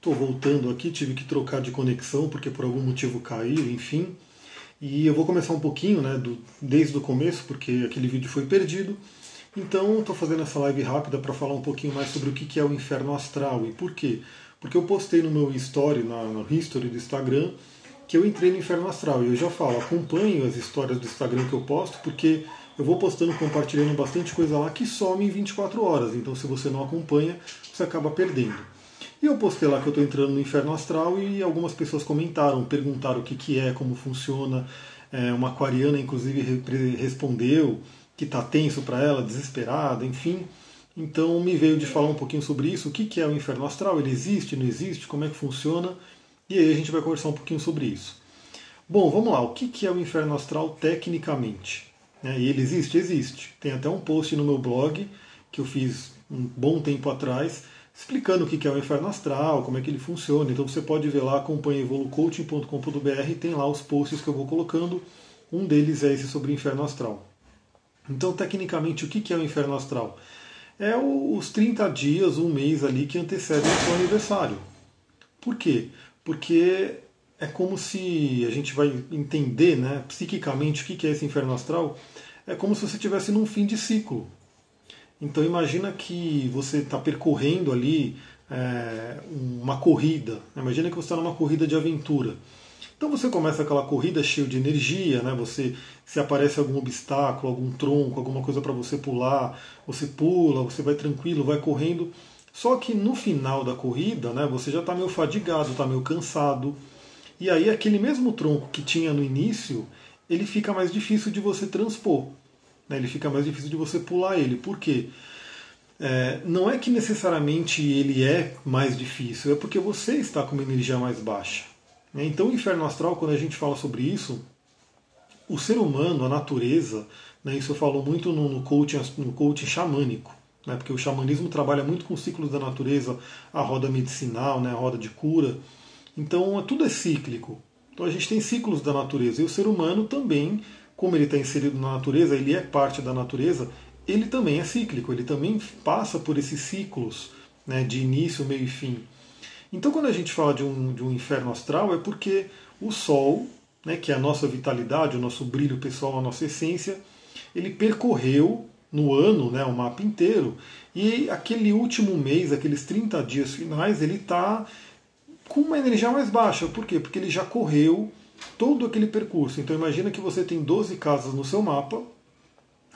Estou voltando aqui, tive que trocar de conexão porque por algum motivo caiu, enfim. E eu vou começar um pouquinho, né, do, desde o começo, porque aquele vídeo foi perdido. Então estou fazendo essa live rápida para falar um pouquinho mais sobre o que é o inferno astral e por quê. Porque eu postei no meu story, na, no history do Instagram, que eu entrei no inferno astral. E eu já falo, acompanho as histórias do Instagram que eu posto, porque eu vou postando, compartilhando bastante coisa lá que some em 24 horas. Então se você não acompanha, você acaba perdendo. E eu postei lá que eu estou entrando no inferno astral e algumas pessoas comentaram, perguntaram o que, que é, como funciona. É, uma aquariana, inclusive, respondeu que está tenso para ela, desesperada, enfim. Então me veio de falar um pouquinho sobre isso, o que, que é o inferno astral, ele existe, não existe, como é que funciona, e aí a gente vai conversar um pouquinho sobre isso. Bom, vamos lá, o que, que é o inferno astral tecnicamente? É, e ele existe? Existe. Tem até um post no meu blog que eu fiz um bom tempo atrás, explicando o que é o inferno astral, como é que ele funciona. Então você pode ver lá, acompanha evolucoaching.com.br, tem lá os posts que eu vou colocando. Um deles é esse sobre o inferno astral. Então, tecnicamente, o que é o inferno astral? É os 30 dias, um mês ali que antecedem o seu aniversário. Por quê? Porque é como se a gente vai entender né, psiquicamente o que é esse inferno astral. É como se você estivesse num fim de ciclo. Então imagina que você está percorrendo ali é, uma corrida. Imagina que você está numa corrida de aventura. Então você começa aquela corrida cheio de energia, né? Você se aparece algum obstáculo, algum tronco, alguma coisa para você pular, você pula, você vai tranquilo, vai correndo. Só que no final da corrida, né? Você já está meio fadigado, está meio cansado. E aí aquele mesmo tronco que tinha no início, ele fica mais difícil de você transpor. Né? Ele fica mais difícil de você pular ele. Por quê? É, não é que necessariamente ele é mais difícil, é porque você está com uma energia mais baixa. Né? Então, o inferno astral, quando a gente fala sobre isso, o ser humano, a natureza, né, isso eu falo muito no, no, coaching, no coaching xamânico, né, porque o xamanismo trabalha muito com os ciclos da natureza, a roda medicinal, né, a roda de cura. Então, tudo é cíclico. Então, a gente tem ciclos da natureza. E o ser humano também como ele está inserido na natureza, ele é parte da natureza, ele também é cíclico, ele também passa por esses ciclos né, de início, meio e fim. Então, quando a gente fala de um, de um inferno astral, é porque o Sol, né, que é a nossa vitalidade, o nosso brilho pessoal, a nossa essência, ele percorreu no ano né, o mapa inteiro, e aquele último mês, aqueles 30 dias finais, ele está com uma energia mais baixa. Por quê? Porque ele já correu todo aquele percurso. Então imagina que você tem 12 casas no seu mapa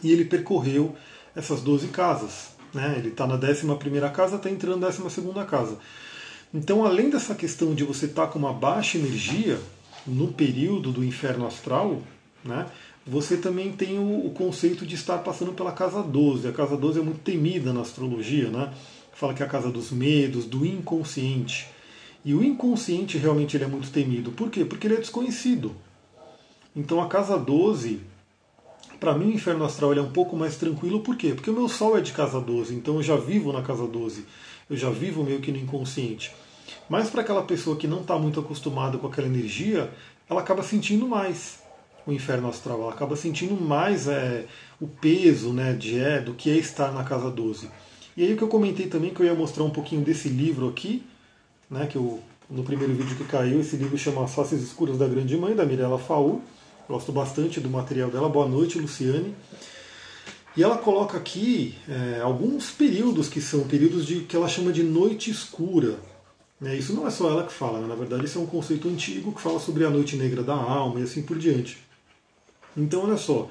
e ele percorreu essas 12 casas. Né? Ele está na 11 casa, está entrando na 12 casa. Então, além dessa questão de você estar tá com uma baixa energia no período do inferno astral, né, você também tem o, conceito de estar passando pela casa 12. A casa 12 é muito temida na astrologia, né? Fala que é a casa dos medos, do inconsciente. E o inconsciente realmente ele é muito temido. Por quê? Porque ele é desconhecido. Então a casa 12, para mim o inferno astral ele é um pouco mais tranquilo. Por quê? Porque o meu sol é de casa 12, então eu já vivo na casa 12. Eu já vivo meio que no inconsciente. Mas para aquela pessoa que não está muito acostumada com aquela energia, ela acaba sentindo mais o inferno astral, ela acaba sentindo mais é, o peso né, de, é, do que é estar na casa 12. E aí o que eu comentei também, que eu ia mostrar um pouquinho desse livro aqui, né, que eu, no primeiro vídeo que caiu, esse livro chama As Faces Escuras da Grande Mãe, da Mirella Faur. Gosto bastante do material dela. Boa noite, Luciane. E ela coloca aqui é, alguns períodos que são períodos de que ela chama de noite escura. Né? Isso não é só ela que fala, né? na verdade isso é um conceito antigo que fala sobre a noite negra da alma e assim por diante. Então olha só,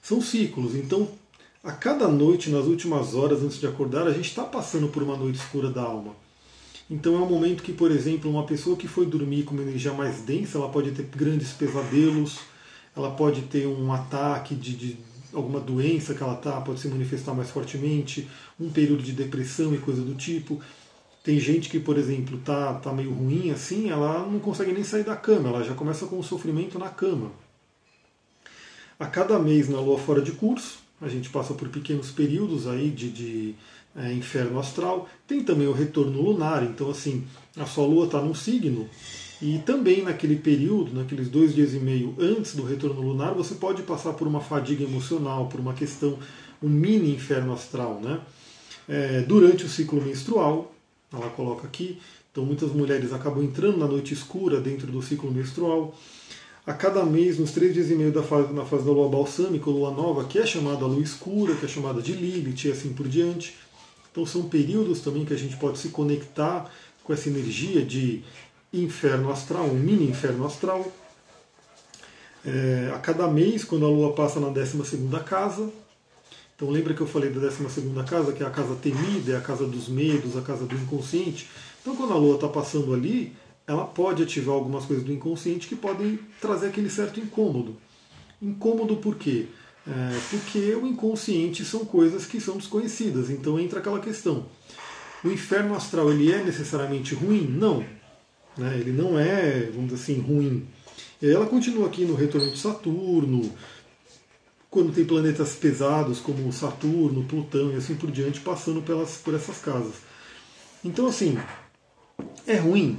são ciclos. Então a cada noite, nas últimas horas antes de acordar, a gente está passando por uma noite escura da alma. Então é um momento que, por exemplo, uma pessoa que foi dormir com uma energia mais densa, ela pode ter grandes pesadelos, ela pode ter um ataque de, de alguma doença que ela está, pode se manifestar mais fortemente, um período de depressão e coisa do tipo. Tem gente que, por exemplo, tá, tá meio ruim assim, ela não consegue nem sair da cama, ela já começa com o sofrimento na cama. A cada mês na lua fora de curso, a gente passa por pequenos períodos aí de, de é, inferno astral. Tem também o retorno lunar, então assim, a sua lua está num signo e também naquele período, naqueles dois dias e meio antes do retorno lunar, você pode passar por uma fadiga emocional, por uma questão, um mini inferno astral, né? É, durante o ciclo menstrual, ela coloca aqui. Então muitas mulheres acabam entrando na noite escura dentro do ciclo menstrual. A cada mês, nos três dias e meio da fase, na fase da lua balsâmica, lua nova, que é chamada lua escura, que é chamada de Lilith e assim por diante. Então são períodos também que a gente pode se conectar com essa energia de inferno astral, um mini inferno astral. É, a cada mês, quando a lua passa na 12 casa, então lembra que eu falei da 12 casa, que é a casa temida, é a casa dos medos, a casa do inconsciente. Então quando a lua está passando ali, ela pode ativar algumas coisas do inconsciente que podem trazer aquele certo incômodo. Incômodo por quê? É, porque o inconsciente são coisas que são desconhecidas, então entra aquela questão. O inferno astral ele é necessariamente ruim? Não. Né? Ele não é, vamos dizer assim, ruim. Ela continua aqui no retorno de Saturno, quando tem planetas pesados como Saturno, Plutão e assim por diante, passando pelas, por essas casas. Então, assim, é ruim?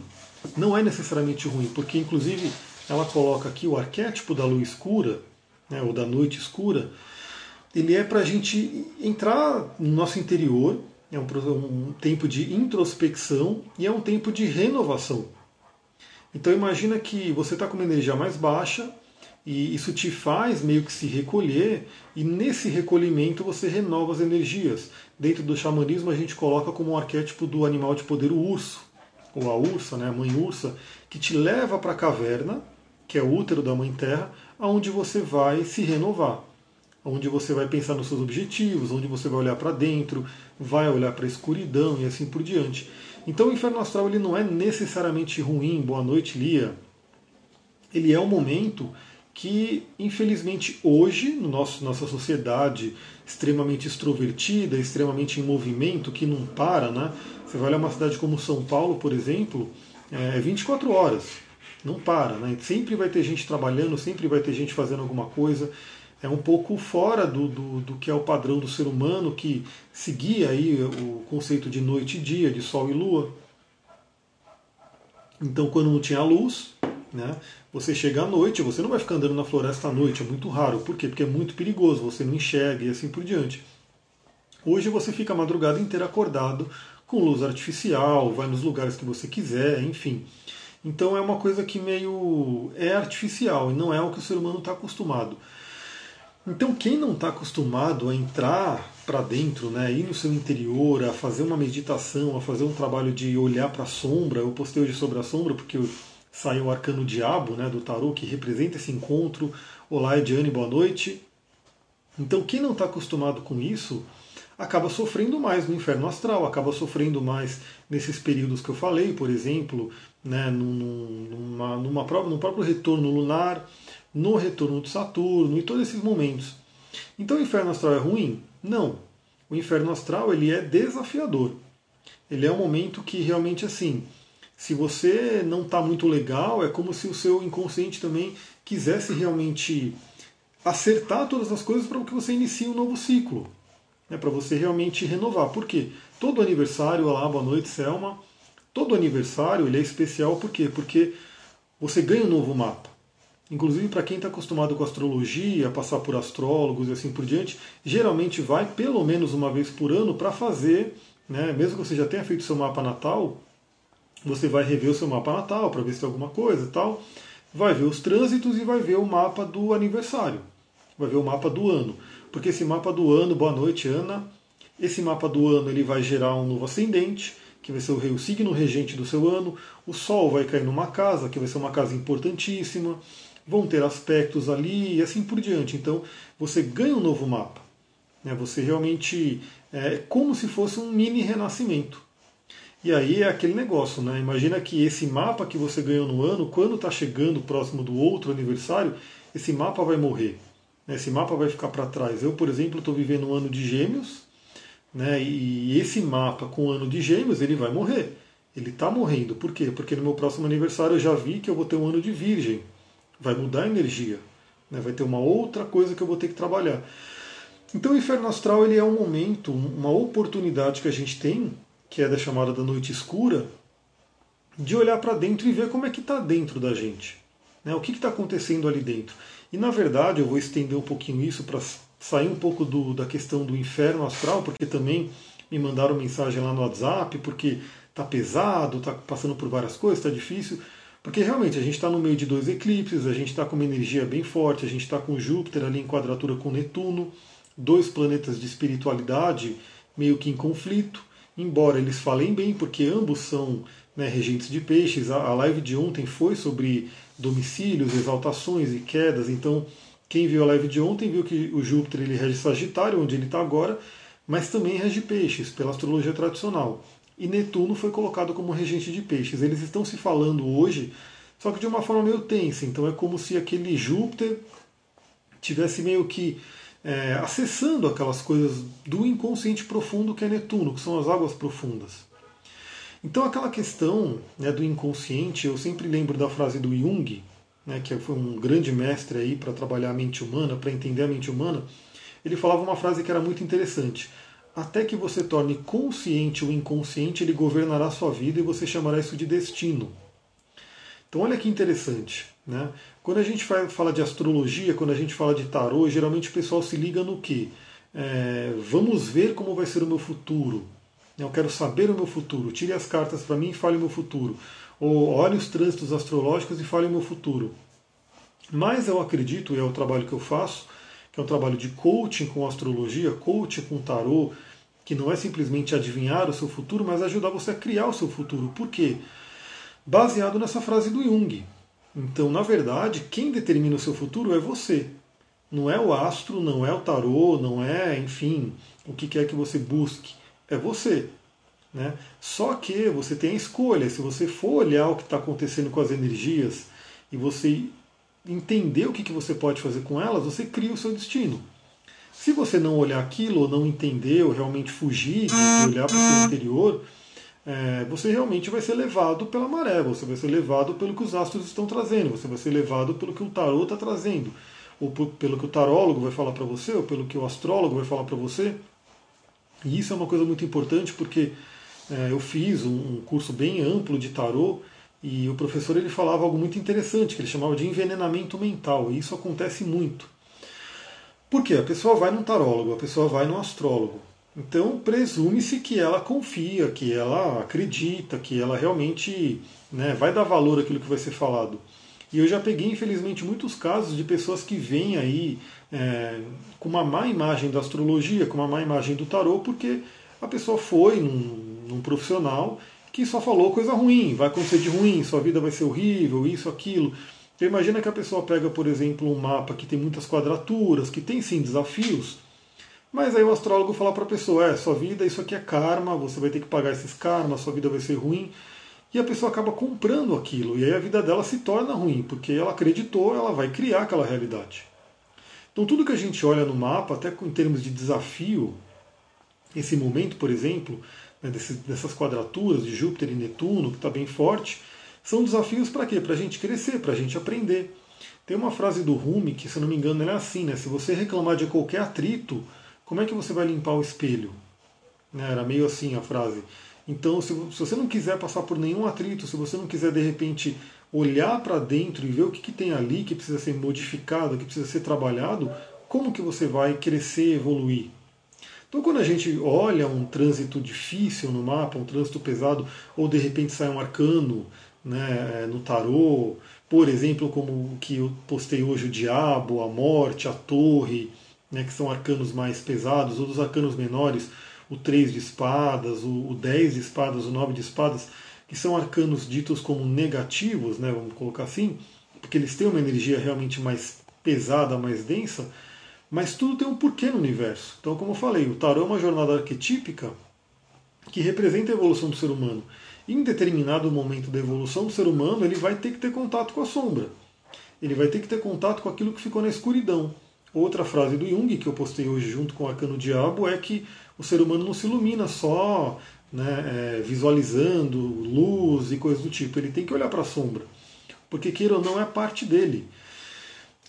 não é necessariamente ruim, porque inclusive ela coloca aqui o arquétipo da lua escura, né, ou da noite escura, ele é para a gente entrar no nosso interior, é um, um tempo de introspecção e é um tempo de renovação. Então imagina que você está com uma energia mais baixa e isso te faz meio que se recolher e nesse recolhimento você renova as energias. Dentro do xamanismo a gente coloca como um arquétipo do animal de poder o urso ou a ursa, né, a mãe ursa, que te leva para a caverna, que é o útero da mãe terra, aonde você vai se renovar, onde você vai pensar nos seus objetivos, onde você vai olhar para dentro, vai olhar para a escuridão e assim por diante. Então o inferno astral ele não é necessariamente ruim, boa noite, Lia. Ele é um momento que, infelizmente, hoje, no nosso, nossa sociedade extremamente extrovertida, extremamente em movimento, que não para, né? Você vai olhar uma cidade como São Paulo, por exemplo, é 24 horas, não para, né? Sempre vai ter gente trabalhando, sempre vai ter gente fazendo alguma coisa. É um pouco fora do, do, do que é o padrão do ser humano, que seguia aí o conceito de noite e dia, de sol e lua. Então, quando não tinha luz, né, você chega à noite, você não vai ficar andando na floresta à noite, é muito raro. Por quê? Porque é muito perigoso, você não enxerga e assim por diante. Hoje você fica a madrugada inteira acordado com luz artificial, vai nos lugares que você quiser, enfim. Então é uma coisa que meio é artificial e não é o que o ser humano está acostumado. Então quem não está acostumado a entrar para dentro, né, ir no seu interior, a fazer uma meditação, a fazer um trabalho de olhar para a sombra, eu postei hoje sobre a sombra porque saiu o arcano diabo né, do tarô que representa esse encontro. Olá, Ediane, boa noite. Então quem não está acostumado com isso acaba sofrendo mais no inferno astral, acaba sofrendo mais nesses períodos que eu falei, por exemplo, né, numa, numa, no próprio retorno lunar, no retorno de Saturno e todos esses momentos. Então o inferno astral é ruim? Não. O inferno astral ele é desafiador. Ele é um momento que realmente assim, se você não está muito legal, é como se o seu inconsciente também quisesse realmente acertar todas as coisas para que você inicie um novo ciclo né, para você realmente renovar. Por quê? Todo aniversário, olá, boa noite, Selma. Todo aniversário ele é especial por quê? Porque você ganha um novo mapa. Inclusive, para quem está acostumado com astrologia, passar por astrólogos e assim por diante, geralmente vai pelo menos uma vez por ano para fazer, né, mesmo que você já tenha feito seu mapa natal, você vai rever o seu mapa natal para ver se tem alguma coisa e tal, vai ver os trânsitos e vai ver o mapa do aniversário, vai ver o mapa do ano porque esse mapa do ano, boa noite Ana, esse mapa do ano ele vai gerar um novo ascendente, que vai ser o, o signo regente do seu ano, o Sol vai cair numa casa, que vai ser uma casa importantíssima, vão ter aspectos ali e assim por diante. Então você ganha um novo mapa. Né? Você realmente é como se fosse um mini renascimento. E aí é aquele negócio, né? Imagina que esse mapa que você ganhou no ano, quando está chegando próximo do outro aniversário, esse mapa vai morrer. Esse mapa vai ficar para trás. Eu, por exemplo, estou vivendo um ano de gêmeos, né, e esse mapa com o ano de gêmeos, ele vai morrer. Ele está morrendo. Por quê? Porque no meu próximo aniversário eu já vi que eu vou ter um ano de virgem. Vai mudar a energia. Né, vai ter uma outra coisa que eu vou ter que trabalhar. Então o inferno astral ele é um momento, uma oportunidade que a gente tem, que é da chamada da noite escura, de olhar para dentro e ver como é que está dentro da gente. Né, o que está acontecendo ali dentro. E na verdade eu vou estender um pouquinho isso para sair um pouco do, da questão do inferno astral, porque também me mandaram mensagem lá no WhatsApp, porque tá pesado, tá passando por várias coisas, tá difícil. Porque realmente a gente está no meio de dois eclipses, a gente está com uma energia bem forte, a gente está com Júpiter ali em quadratura com Netuno, dois planetas de espiritualidade meio que em conflito, embora eles falem bem, porque ambos são né, regentes de peixes. A, live de ontem foi sobre domicílios, exaltações e quedas, então quem viu a live de ontem viu que o Júpiter ele rege Sagitário, onde ele está agora, mas também rege peixes, pela astrologia tradicional. E Netuno foi colocado como regente de peixes. Eles estão se falando hoje, só que de uma forma meio tensa. Então é como se aquele Júpiter tivesse meio que é, acessando aquelas coisas do inconsciente profundo que é Netuno, que são as águas profundas. Então aquela questão né, do inconsciente, eu sempre lembro da frase do Jung, né, que foi um grande mestre aí para trabalhar a mente humana, para entender a mente humana, ele falava uma frase que era muito interessante. Até que você torne consciente o inconsciente, ele governará a sua vida e você chamará isso de destino. Então olha que interessante. Né? Quando a gente fala de astrologia, quando a gente fala de tarô, geralmente o pessoal se liga no que? É, vamos ver como vai ser o meu futuro. Eu quero saber o meu futuro. Tire as cartas para mim e fale o meu futuro. Ou olhe os trânsitos astrológicos e fale o meu futuro. Mas eu acredito, e é o trabalho que eu faço, que é um trabalho de coaching com astrologia, coaching com tarô, que não é simplesmente adivinhar o seu futuro, mas ajudar você a criar o seu futuro. Por quê? Baseado nessa frase do Jung. Então, na verdade, quem determina o seu futuro é você. Não é o astro, não é o tarô, não é, enfim, o que quer que você busque. É você. Né? Só que você tem a escolha. Se você for olhar o que está acontecendo com as energias e você entender o que, que você pode fazer com elas, você cria o seu destino. Se você não olhar aquilo, ou não entender, ou realmente fugir de olhar para o seu interior, é, você realmente vai ser levado pela maré, você vai ser levado pelo que os astros estão trazendo, você vai ser levado pelo que o tarô está trazendo, ou pelo que o tarólogo vai falar para você, ou pelo que o astrólogo vai falar para você. E isso é uma coisa muito importante porque é, eu fiz um, curso bem amplo de tarô e o professor ele falava algo muito interessante, que ele chamava de envenenamento mental, e isso acontece muito. Por quê? A pessoa vai num tarólogo, a pessoa vai num astrólogo. Então presume-se que ela confia, que ela acredita, que ela realmente né, vai dar valor àquilo que vai ser falado. E eu já peguei, infelizmente, muitos casos de pessoas que vêm aí é, com uma má imagem da astrologia, com uma má imagem do tarô, porque a pessoa foi num, num profissional que só falou coisa ruim, vai acontecer de ruim, sua vida vai ser horrível, isso, aquilo. Então imagina que a pessoa pega, por exemplo, um mapa que tem muitas quadraturas, que tem sim desafios, mas aí o astrólogo fala para a pessoa: é, sua vida, isso aqui é karma, você vai ter que pagar esses karmas, sua vida vai ser ruim. E a pessoa acaba comprando aquilo, e aí a vida dela se torna ruim, porque ela acreditou, ela vai criar aquela realidade. Então, tudo que a gente olha no mapa, até em termos de desafio, esse momento, por exemplo, né, dessas quadraturas de Júpiter e Netuno, que está bem forte, são desafios para quê? Para a gente crescer, para a gente aprender. Tem uma frase do Rumi que, se não me engano, ela é assim, né? Se você reclamar de qualquer atrito, como é que você vai limpar o espelho? Né, era meio assim a frase. Então, se, você não quiser passar por nenhum atrito, se você não quiser de repente olhar para dentro e ver o que, que tem ali que precisa ser modificado, que precisa ser trabalhado, como que você vai crescer, evoluir? Então, quando a gente olha um trânsito difícil no mapa, um trânsito pesado, ou de repente sai um arcano né, no tarô, por exemplo, como o que eu postei hoje, o diabo, a morte, a torre, né, que são arcanos mais pesados, ou dos arcanos menores, o 3 de espadas, o, o 10 de espadas, o 9 de espadas, que são arcanos ditos como negativos, né, vamos colocar assim, porque eles têm uma energia realmente mais pesada, mais densa, mas tudo tem um porquê no universo. Então, como eu falei, o tarô é uma jornada arquetípica que representa a evolução do ser humano. Em determinado momento da evolução do ser humano, ele vai ter que ter contato com a sombra. Ele vai ter que ter contato com aquilo que ficou na escuridão. Outra frase do Jung, que eu postei hoje junto com o Arcano Diabo, é que o ser humano não se ilumina só né, é, visualizando luz e coisas do tipo. Ele tem que olhar para a sombra. Porque queira ou não é parte dele.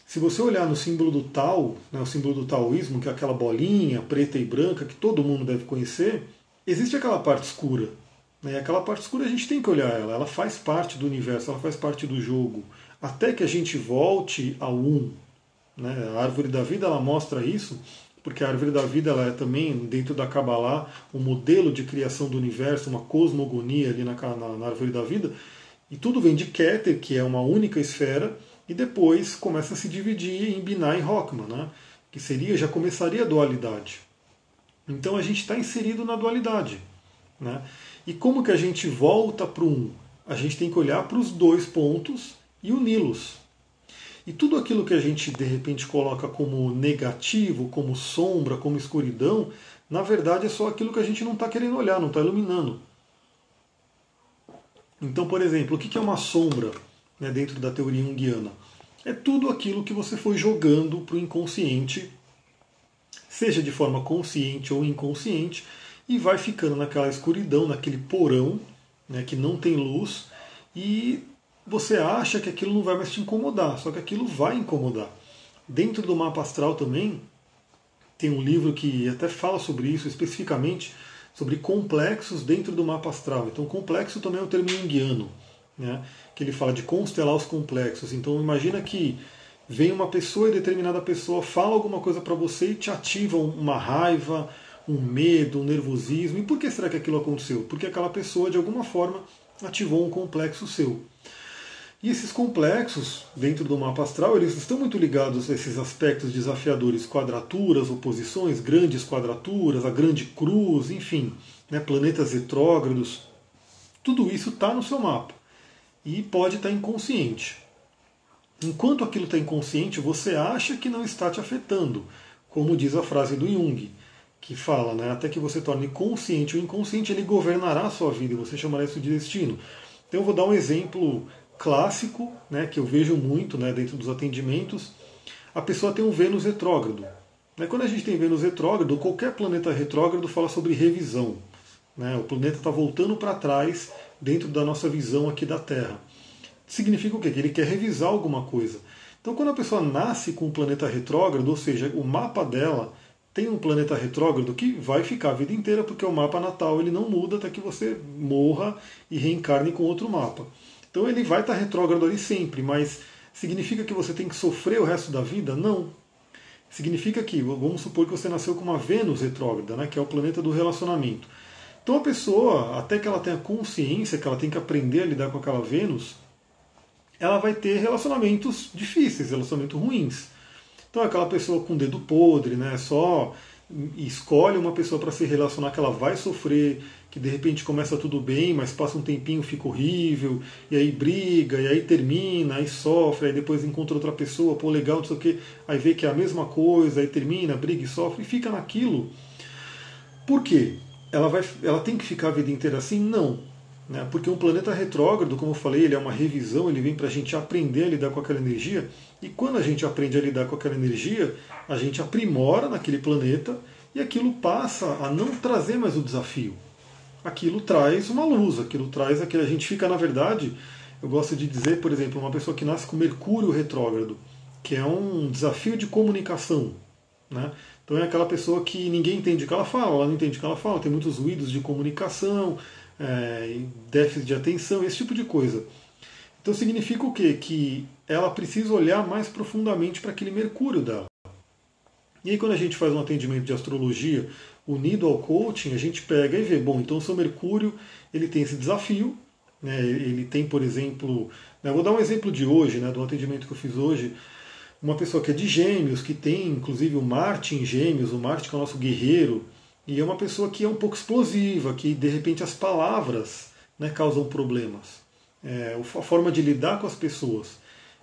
Se você olhar no símbolo do Tao, né, o símbolo do taoísmo, que é aquela bolinha preta e branca que todo mundo deve conhecer, existe aquela parte escura. Né, e aquela parte escura a gente tem que olhar ela, ela faz parte do universo, ela faz parte do jogo. Até que a gente volte ao um, né? A árvore da vida ela mostra isso, porque a árvore da vida ela é também, dentro da Kabbalah, um modelo de criação do universo, uma cosmogonia ali na, na, na árvore da vida, e tudo vem de Keter, que é uma única esfera, e depois começa a se dividir em Binah e Rockman, né? que seria, já começaria a dualidade. Então a gente está inserido na dualidade. Né? E como que a gente volta para o um? A gente tem que olhar para os dois pontos e uni-los. E tudo aquilo que a gente de repente coloca como negativo, como sombra, como escuridão, na verdade é só aquilo que a gente não está querendo olhar, não está iluminando. Então, por exemplo, o que é uma sombra né, dentro da teoria junguiana? É tudo aquilo que você foi jogando para o inconsciente, seja de forma consciente ou inconsciente, e vai ficando naquela escuridão, naquele porão né, que não tem luz, e você acha que aquilo não vai mais te incomodar, só que aquilo vai incomodar. Dentro do mapa astral também tem um livro que até fala sobre isso especificamente, sobre complexos dentro do mapa astral. Então, complexo também é um termo junguiano, né? que ele fala de constelar os complexos. Então, imagina que vem uma pessoa e determinada pessoa fala alguma coisa para você e te ativa uma raiva, um medo, um nervosismo. E por que será que aquilo aconteceu? Porque aquela pessoa, de alguma forma, ativou um complexo seu. E esses complexos, dentro do mapa astral, eles estão muito ligados a esses aspectos desafiadores, quadraturas, oposições, grandes quadraturas, a grande cruz, enfim, né, planetas retrógrados. Tudo isso está no seu mapa e pode estar tá inconsciente. Enquanto aquilo está inconsciente, você acha que não está te afetando, como diz a frase do Jung, que fala, né, até que você torne consciente o inconsciente, ele governará a sua vida e você chamará isso de destino. Então eu vou dar um exemplo clássico, né, que eu vejo muito né, dentro dos atendimentos, a pessoa tem um Vênus retrógrado. Né, quando a gente tem Vênus retrógrado, qualquer planeta retrógrado fala sobre revisão. Né, o planeta está voltando para trás dentro da nossa visão aqui da Terra. Significa o quê? Que ele quer revisar alguma coisa. Então, quando a pessoa nasce com um planeta retrógrado, ou seja, o mapa dela tem um planeta retrógrado que vai ficar a vida inteira, porque o mapa natal ele não muda até que você morra e reencarne com outro mapa. Então ele vai estar retrógrado ali sempre, mas significa que você tem que sofrer o resto da vida? Não. Significa que, vamos supor que você nasceu com uma Vênus retrógrada, né, que é o planeta do relacionamento. Então a pessoa, até que ela tenha consciência que ela tem que aprender a lidar com aquela Vênus, ela vai ter relacionamentos difíceis, relacionamentos ruins. Então aquela pessoa com dedo podre, né, só escolhe uma pessoa para se relacionar que ela vai sofrer, que de repente começa tudo bem, mas passa um tempinho fica horrível, e aí briga, e aí termina, aí sofre, aí depois encontra outra pessoa, pô, legal, não sei o que, aí vê que é a mesma coisa, aí termina, briga e sofre, e fica naquilo. Por quê? Ela, vai, ela tem que ficar a vida inteira assim? Não. Né? Porque um planeta retrógrado, como eu falei, ele é uma revisão, ele vem para a gente aprender a lidar com aquela energia, e quando a gente aprende a lidar com aquela energia, a gente aprimora naquele planeta, e aquilo passa a não trazer mais o desafio aquilo traz uma luz, aquilo traz aquilo. A gente fica, na verdade, eu gosto de dizer, por exemplo, uma pessoa que nasce com Mercúrio retrógrado, que é um desafio de comunicação. Né? Então é aquela pessoa que ninguém entende o que ela fala, ela não entende o que ela fala, tem muitos ruídos de comunicação, é, déficit de atenção, esse tipo de coisa. Então significa o quê? Que ela precisa olhar mais profundamente para aquele Mercúrio dela. E aí quando a gente faz um atendimento de astrologia unido ao coaching, a gente pega e vê, bom, então o seu Mercúrio ele tem esse desafio, né, ele tem, por exemplo, né, vou dar um exemplo de hoje, né, do atendimento que eu fiz hoje, uma pessoa que é de gêmeos, que tem inclusive o Marte em gêmeos, o Marte que é o nosso guerreiro, e é uma pessoa que é um pouco explosiva, que de repente as palavras né, causam problemas. É, a forma de lidar com as pessoas.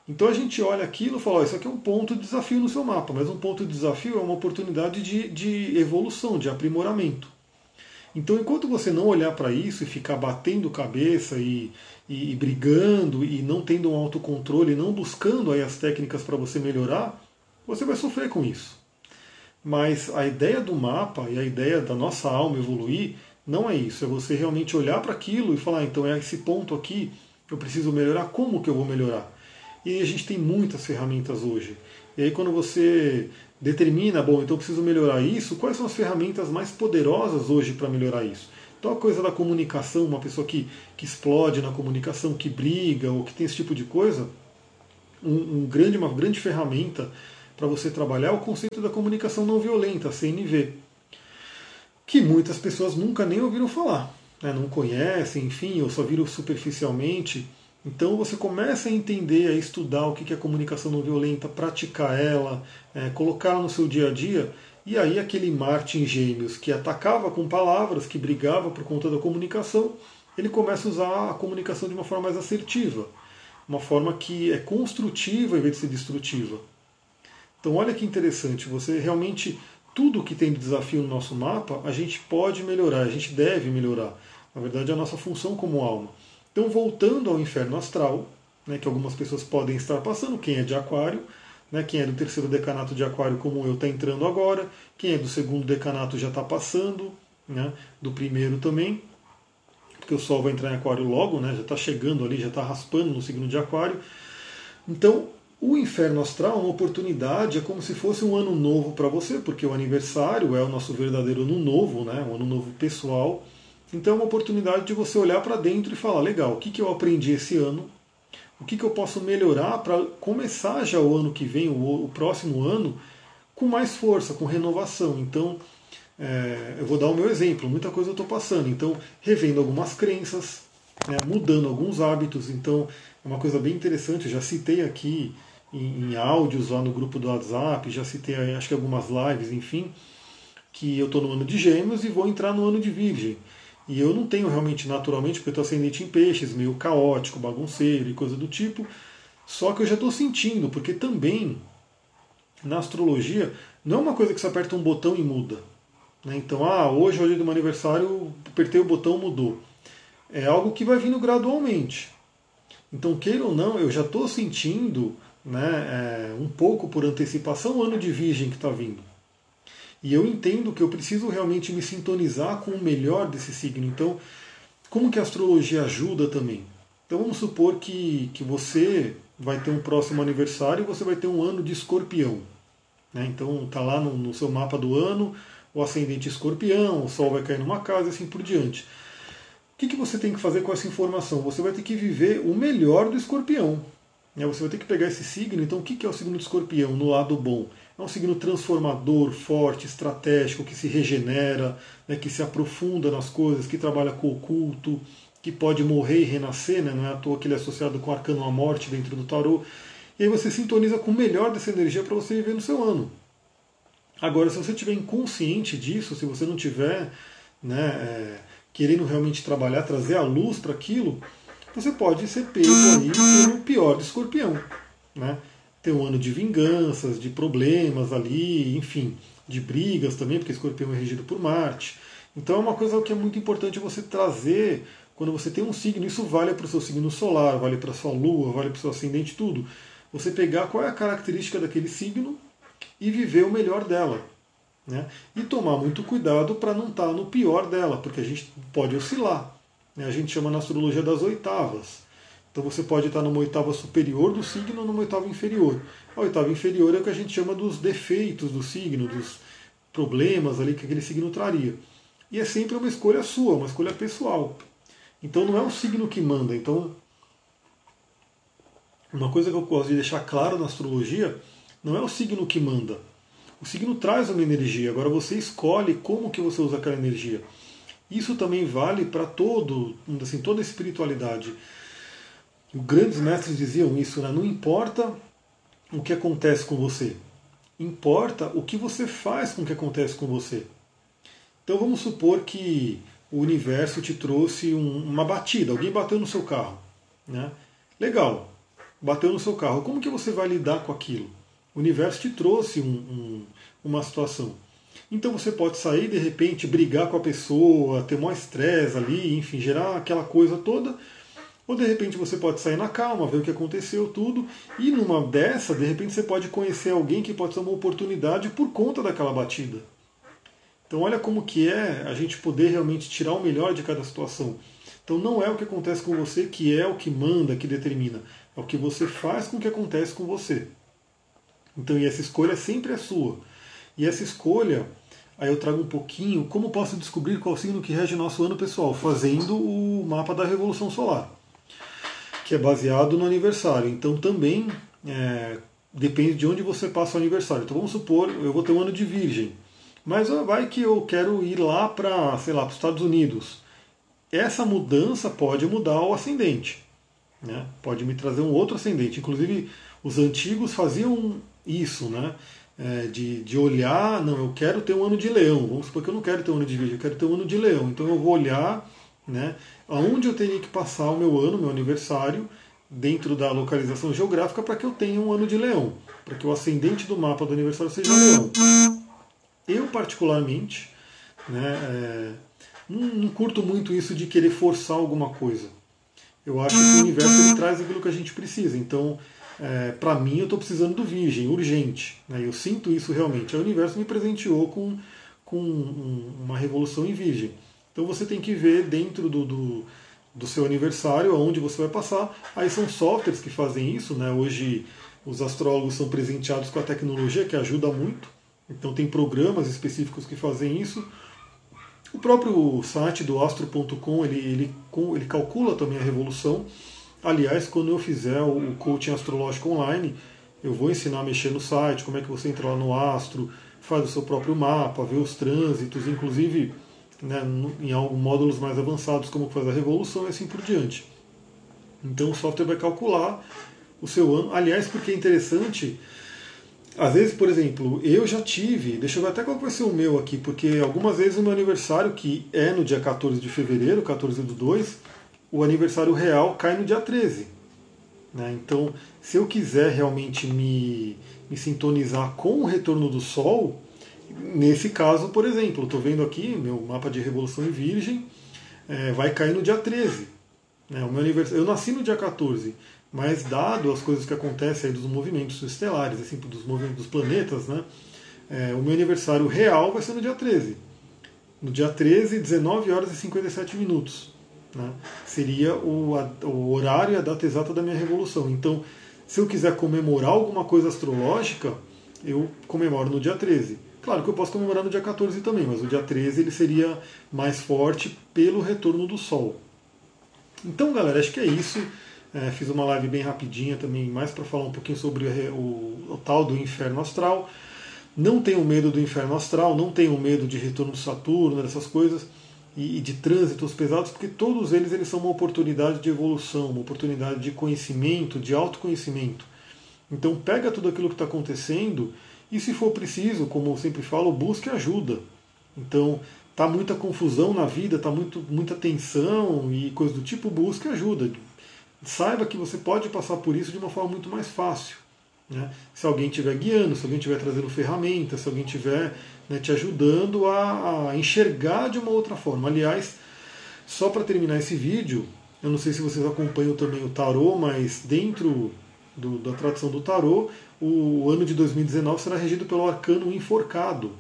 Então a gente olha aquilo e fala, oh, isso aqui é um ponto de desafio no seu mapa, mas um ponto de desafio é uma oportunidade de, de evolução, de aprimoramento. Então enquanto você não olhar para isso e ficar batendo cabeça e, e, e, brigando e não tendo um autocontrole, não buscando aí as técnicas para você melhorar, você vai sofrer com isso. Mas a ideia do mapa e a ideia da nossa alma evoluir não é isso, é você realmente olhar para aquilo e falar, ah, então é esse ponto aqui, eu preciso melhorar, como que eu vou melhorar? E a gente tem muitas ferramentas hoje. E aí quando você determina, bom, então eu preciso melhorar isso, quais são as ferramentas mais poderosas hoje para melhorar isso? Então a coisa da comunicação, uma pessoa que, que explode na comunicação, que briga ou que tem esse tipo de coisa, um, um grande, uma grande ferramenta para você trabalhar o conceito da comunicação não violenta, CNV, que muitas pessoas nunca nem ouviram falar, né? não conhecem, enfim, ou só viram superficialmente. Então você começa a entender, a estudar o que é comunicação não violenta, praticar ela, é, colocá-la no seu dia a dia, e aí aquele Martin Gêmeos que atacava com palavras, que brigava por conta da comunicação, ele começa a usar a comunicação de uma forma mais assertiva, uma forma que é construtiva em vez de ser destrutiva. Então olha que interessante, você realmente tudo que tem de desafio no nosso mapa, a gente pode melhorar, a gente deve melhorar. Na verdade, é a nossa função como alma. Então, voltando ao inferno astral, né, que algumas pessoas podem estar passando, quem é de Aquário, né, quem é do terceiro decanato de Aquário, como eu, está entrando agora, quem é do segundo decanato já está passando, né, do primeiro também, porque o Sol vai entrar em Aquário logo, né, já está chegando ali, já está raspando no signo de Aquário. Então, o inferno astral é uma oportunidade, é como se fosse um ano novo para você, porque o aniversário é o nosso verdadeiro ano novo, né? um ano novo pessoal. Então é uma oportunidade de você olhar para dentro e falar: legal, o que, que eu aprendi esse ano? O que, que eu posso melhorar para começar já o ano que vem, o, próximo ano, com mais força, com renovação? Então, é, eu vou dar o meu exemplo: muita coisa eu estou passando. Então, revendo algumas crenças, né, mudando alguns hábitos. Então, é uma coisa bem interessante. Eu já citei aqui em, em áudios lá no grupo do WhatsApp, já citei acho que algumas lives, enfim, que eu estou no ano de Gêmeos e vou entrar no ano de Virgem. E eu não tenho realmente naturalmente, porque eu estou ascendente em peixes, meio caótico, bagunceiro e coisa do tipo. Só que eu já estou sentindo, porque também na astrologia não é uma coisa que você aperta um botão e muda. Né? Então, ah, hoje é o dia do meu aniversário, apertei o botão, mudou. É algo que vai vindo gradualmente. Então, queira ou não, eu já estou sentindo né, é, um pouco por antecipação o ano de Virgem que está vindo. E eu entendo que eu preciso realmente me sintonizar com o melhor desse signo. Então, como que a astrologia ajuda também? Então vamos supor que, que você vai ter um próximo aniversário e você vai ter um ano de escorpião. Né? Então está lá no, no, seu mapa do ano o ascendente escorpião, o sol vai cair numa casa e assim por diante. O que, que você tem que fazer com essa informação? Você vai ter que viver o melhor do escorpião. Né? Você vai ter que pegar esse signo. Então, o que é o signo de escorpião no lado bom? É um signo transformador, forte, estratégico, que se regenera, né? que se aprofunda nas coisas, que trabalha com o oculto, que pode morrer e renascer, né? não é à toa que ele é associado com o arcano à morte dentro do tarô. E aí você sintoniza com o melhor dessa energia para você viver no seu ano. Agora, se você estiver inconsciente disso, se você não tiver né, é, querendo realmente trabalhar, trazer a luz para aquilo, você pode ser pego aí pelo pior do escorpião. Né? Ter um ano de vinganças, de problemas ali, enfim, de brigas também, porque escorpião é regido por Marte. Então é uma coisa que é muito importante você trazer quando você tem um signo. Isso vale para o seu signo solar, vale para a sua lua, vale para o seu ascendente, tudo. Você pegar qual é a característica daquele signo e viver o melhor dela. Né? E tomar muito cuidado para não estar tá no pior dela, porque a gente pode oscilar. Né? A gente chama na astrologia das oitavas. Então você pode estar numa oitava superior do signo ou numa oitava inferior. A oitava inferior é o que a gente chama dos defeitos do signo, dos problemas ali que aquele signo traria. E é sempre uma escolha sua, uma escolha pessoal. Então não é o signo que manda. Então, uma coisa que eu gosto de deixar claro na astrologia, não é o signo que manda. O signo traz uma energia, agora você escolhe como que você usa aquela energia. Isso também vale para todo, assim, toda a espiritualidade. Os grandes mestres diziam isso, né? não importa o que acontece com você, importa o que você faz com o que acontece com você. Então vamos supor que o universo te trouxe um, uma batida, alguém bateu no seu carro. Né? Legal, bateu no seu carro. Como que você vai lidar com aquilo? O universo te trouxe um, um, uma situação. Então você pode sair de repente, brigar com a pessoa, ter maior estresse ali, enfim, gerar aquela coisa toda. Ou de repente você pode sair na calma, ver o que aconteceu, tudo. E numa dessa, de repente você pode conhecer alguém que pode ser uma oportunidade por conta daquela batida. Então olha como que é a gente poder realmente tirar o melhor de cada situação. Então não é o que acontece com você que é o que manda, que determina. É o que você faz com o que acontece com você. Então e essa escolha sempre é sua. E essa escolha, aí eu trago um pouquinho como posso descobrir qual signo que rege nosso ano pessoal, fazendo o mapa da Revolução Solar, que é baseado no aniversário. Então também, é, depende de onde você passa o aniversário. Então vamos supor, eu vou ter um ano de virgem, mas vai que eu quero ir lá para, sei lá, para os Estados Unidos. Essa mudança pode mudar o ascendente, né? Pode me trazer um outro ascendente. Inclusive, os antigos faziam isso, né? É, de, de olhar, não, eu quero ter um ano de leão. Vamos supor que eu não quero ter um ano de virgem, eu quero ter um ano de leão. Então eu vou olhar, né? Aonde eu teria que passar o meu ano, meu aniversário, dentro da localização geográfica para que eu tenha um ano de leão, para que o ascendente do mapa do aniversário seja leão. Eu, particularmente, né, é, não, não, curto muito isso de querer forçar alguma coisa. Eu acho que o universo ele traz aquilo que a gente precisa. Então, é, para mim, eu estou precisando do virgem, urgente. Né, eu sinto isso realmente. O universo me presenteou com, com uma revolução em virgem. Então você tem que ver dentro do, do do seu aniversário, aonde você vai passar. Aí são softwares que fazem isso, né? Hoje os astrólogos são presenteados com a tecnologia que ajuda muito. Então tem programas específicos que fazem isso. O próprio site do astro.com ele, ele, ele calcula também a revolução. Aliás, quando eu fizer o coaching astrológico online, eu vou ensinar a mexer no site, como é que você entra lá no astro, faz o seu próprio mapa, vê os trânsitos, inclusive né, em alguns módulos mais avançados, como faz a revolução e assim por diante. Então o software vai calcular o seu ano. Aliás, porque é interessante, às vezes, por exemplo, eu já tive, deixa eu ver até qual vai ser o meu aqui, porque algumas vezes o meu aniversário, que é no dia 14 de fevereiro, 14 do 2, o aniversário real cai no dia 13. Né? Então, se eu quiser realmente me, me sintonizar com o retorno do Sol, Nesse caso, por exemplo, estou vendo aqui meu mapa de Revolução em Virgem, é, vai cair no dia 13. Né, o meu aniversário, eu nasci no dia 14, mas dado as coisas que acontecem aí dos movimentos estelares, assim, dos movimentos dos planetas, né, é, o meu aniversário real vai ser no dia 13. No dia 13, 19 horas e 57 minutos. Né, seria o, a, o horário e a data exata da minha revolução. Então, se eu quiser comemorar alguma coisa astrológica, eu comemoro no dia 13. Claro que eu posso comemorar no dia 14 também, mas o dia 13 ele seria mais forte pelo retorno do Sol. Então, galera, acho que é isso. É, fiz uma live bem rapidinha também, mais para falar um pouquinho sobre o, o, tal do inferno astral. Não tenham medo do inferno astral, não tenham medo de retorno de Saturno, dessas coisas, e, de trânsitos pesados, porque todos eles, eles são uma oportunidade de evolução, uma oportunidade de conhecimento, de autoconhecimento. Então pega tudo aquilo que está acontecendo e se for preciso, como eu sempre falo, busque ajuda. Então, tá muita confusão na vida, tá muito, muita tensão e coisa do tipo, busque ajuda. Saiba que você pode passar por isso de uma forma muito mais fácil. Né? Se alguém estiver guiando, se alguém estiver trazendo ferramentas, se alguém estiver né, te ajudando a, a enxergar de uma outra forma. Aliás, só para terminar esse vídeo, eu não sei se vocês acompanham também o tarô, mas dentro do, da tradição do tarô, o ano de 2019 será regido pelo arcano enforcado.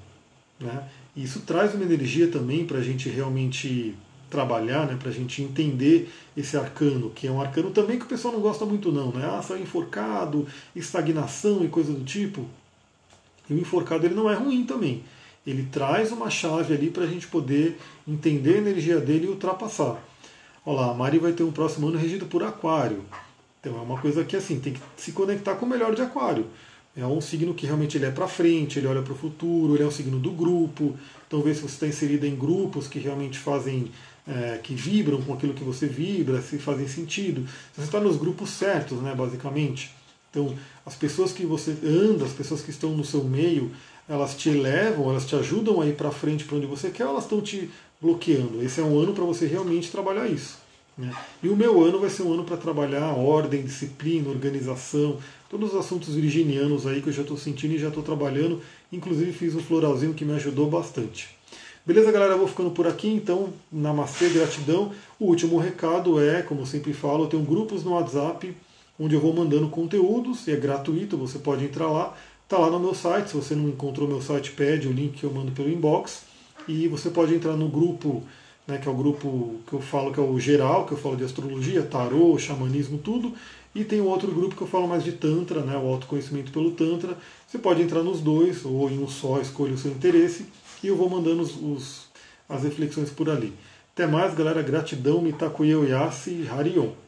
Né? E isso traz uma energia também para a gente realmente trabalhar, né? para a gente entender esse arcano, que é um arcano também que o pessoal não gosta muito não, né? Ah, sai enforcado, estagnação e coisa do tipo. E o enforcado ele não é ruim também. Ele traz uma chave ali para a gente poder entender a energia dele e ultrapassar. Olha lá, a Mari vai ter um próximo ano regido por Aquário. Então é uma coisa que assim tem que se conectar com o melhor de Aquário. É um signo que realmente ele é para frente, ele olha para o futuro, ele é um signo do grupo. Então vê se você está inserido em grupos que realmente fazem, é, que vibram com aquilo que você vibra, se fazem sentido. Você está nos grupos certos, né, basicamente. Então as pessoas que você anda, as pessoas que estão no seu meio, elas te elevam, elas te ajudam a ir para frente para onde você quer, ou elas estão te bloqueando. Esse é um ano para você realmente trabalhar isso. Né? E o meu ano vai ser um ano para trabalhar ordem, disciplina, organização, todos os assuntos virginianos aí que eu já estou sentindo e já estou trabalhando. Inclusive fiz um floralzinho que me ajudou bastante. Beleza, galera? Eu vou ficando por aqui, então, namastê, gratidão. O último recado é, como sempre falo, eu tenho grupos no WhatsApp onde eu vou mandando conteúdos, e é gratuito, você pode entrar lá. Está lá no meu site, se você não encontrou meu site, pede o link que eu mando pelo inbox. E você pode entrar no grupo né, que é o grupo que eu falo que é o geral, que eu falo de astrologia, tarô, xamanismo, tudo. E tem outro grupo que eu falo mais de Tantra, né, o autoconhecimento pelo Tantra. Você pode entrar nos dois, ou em um só, escolha o seu interesse, e eu vou mandando os, os as reflexões por ali. Até mais, galera. Gratidão, Mitakuye Oyasi Harion.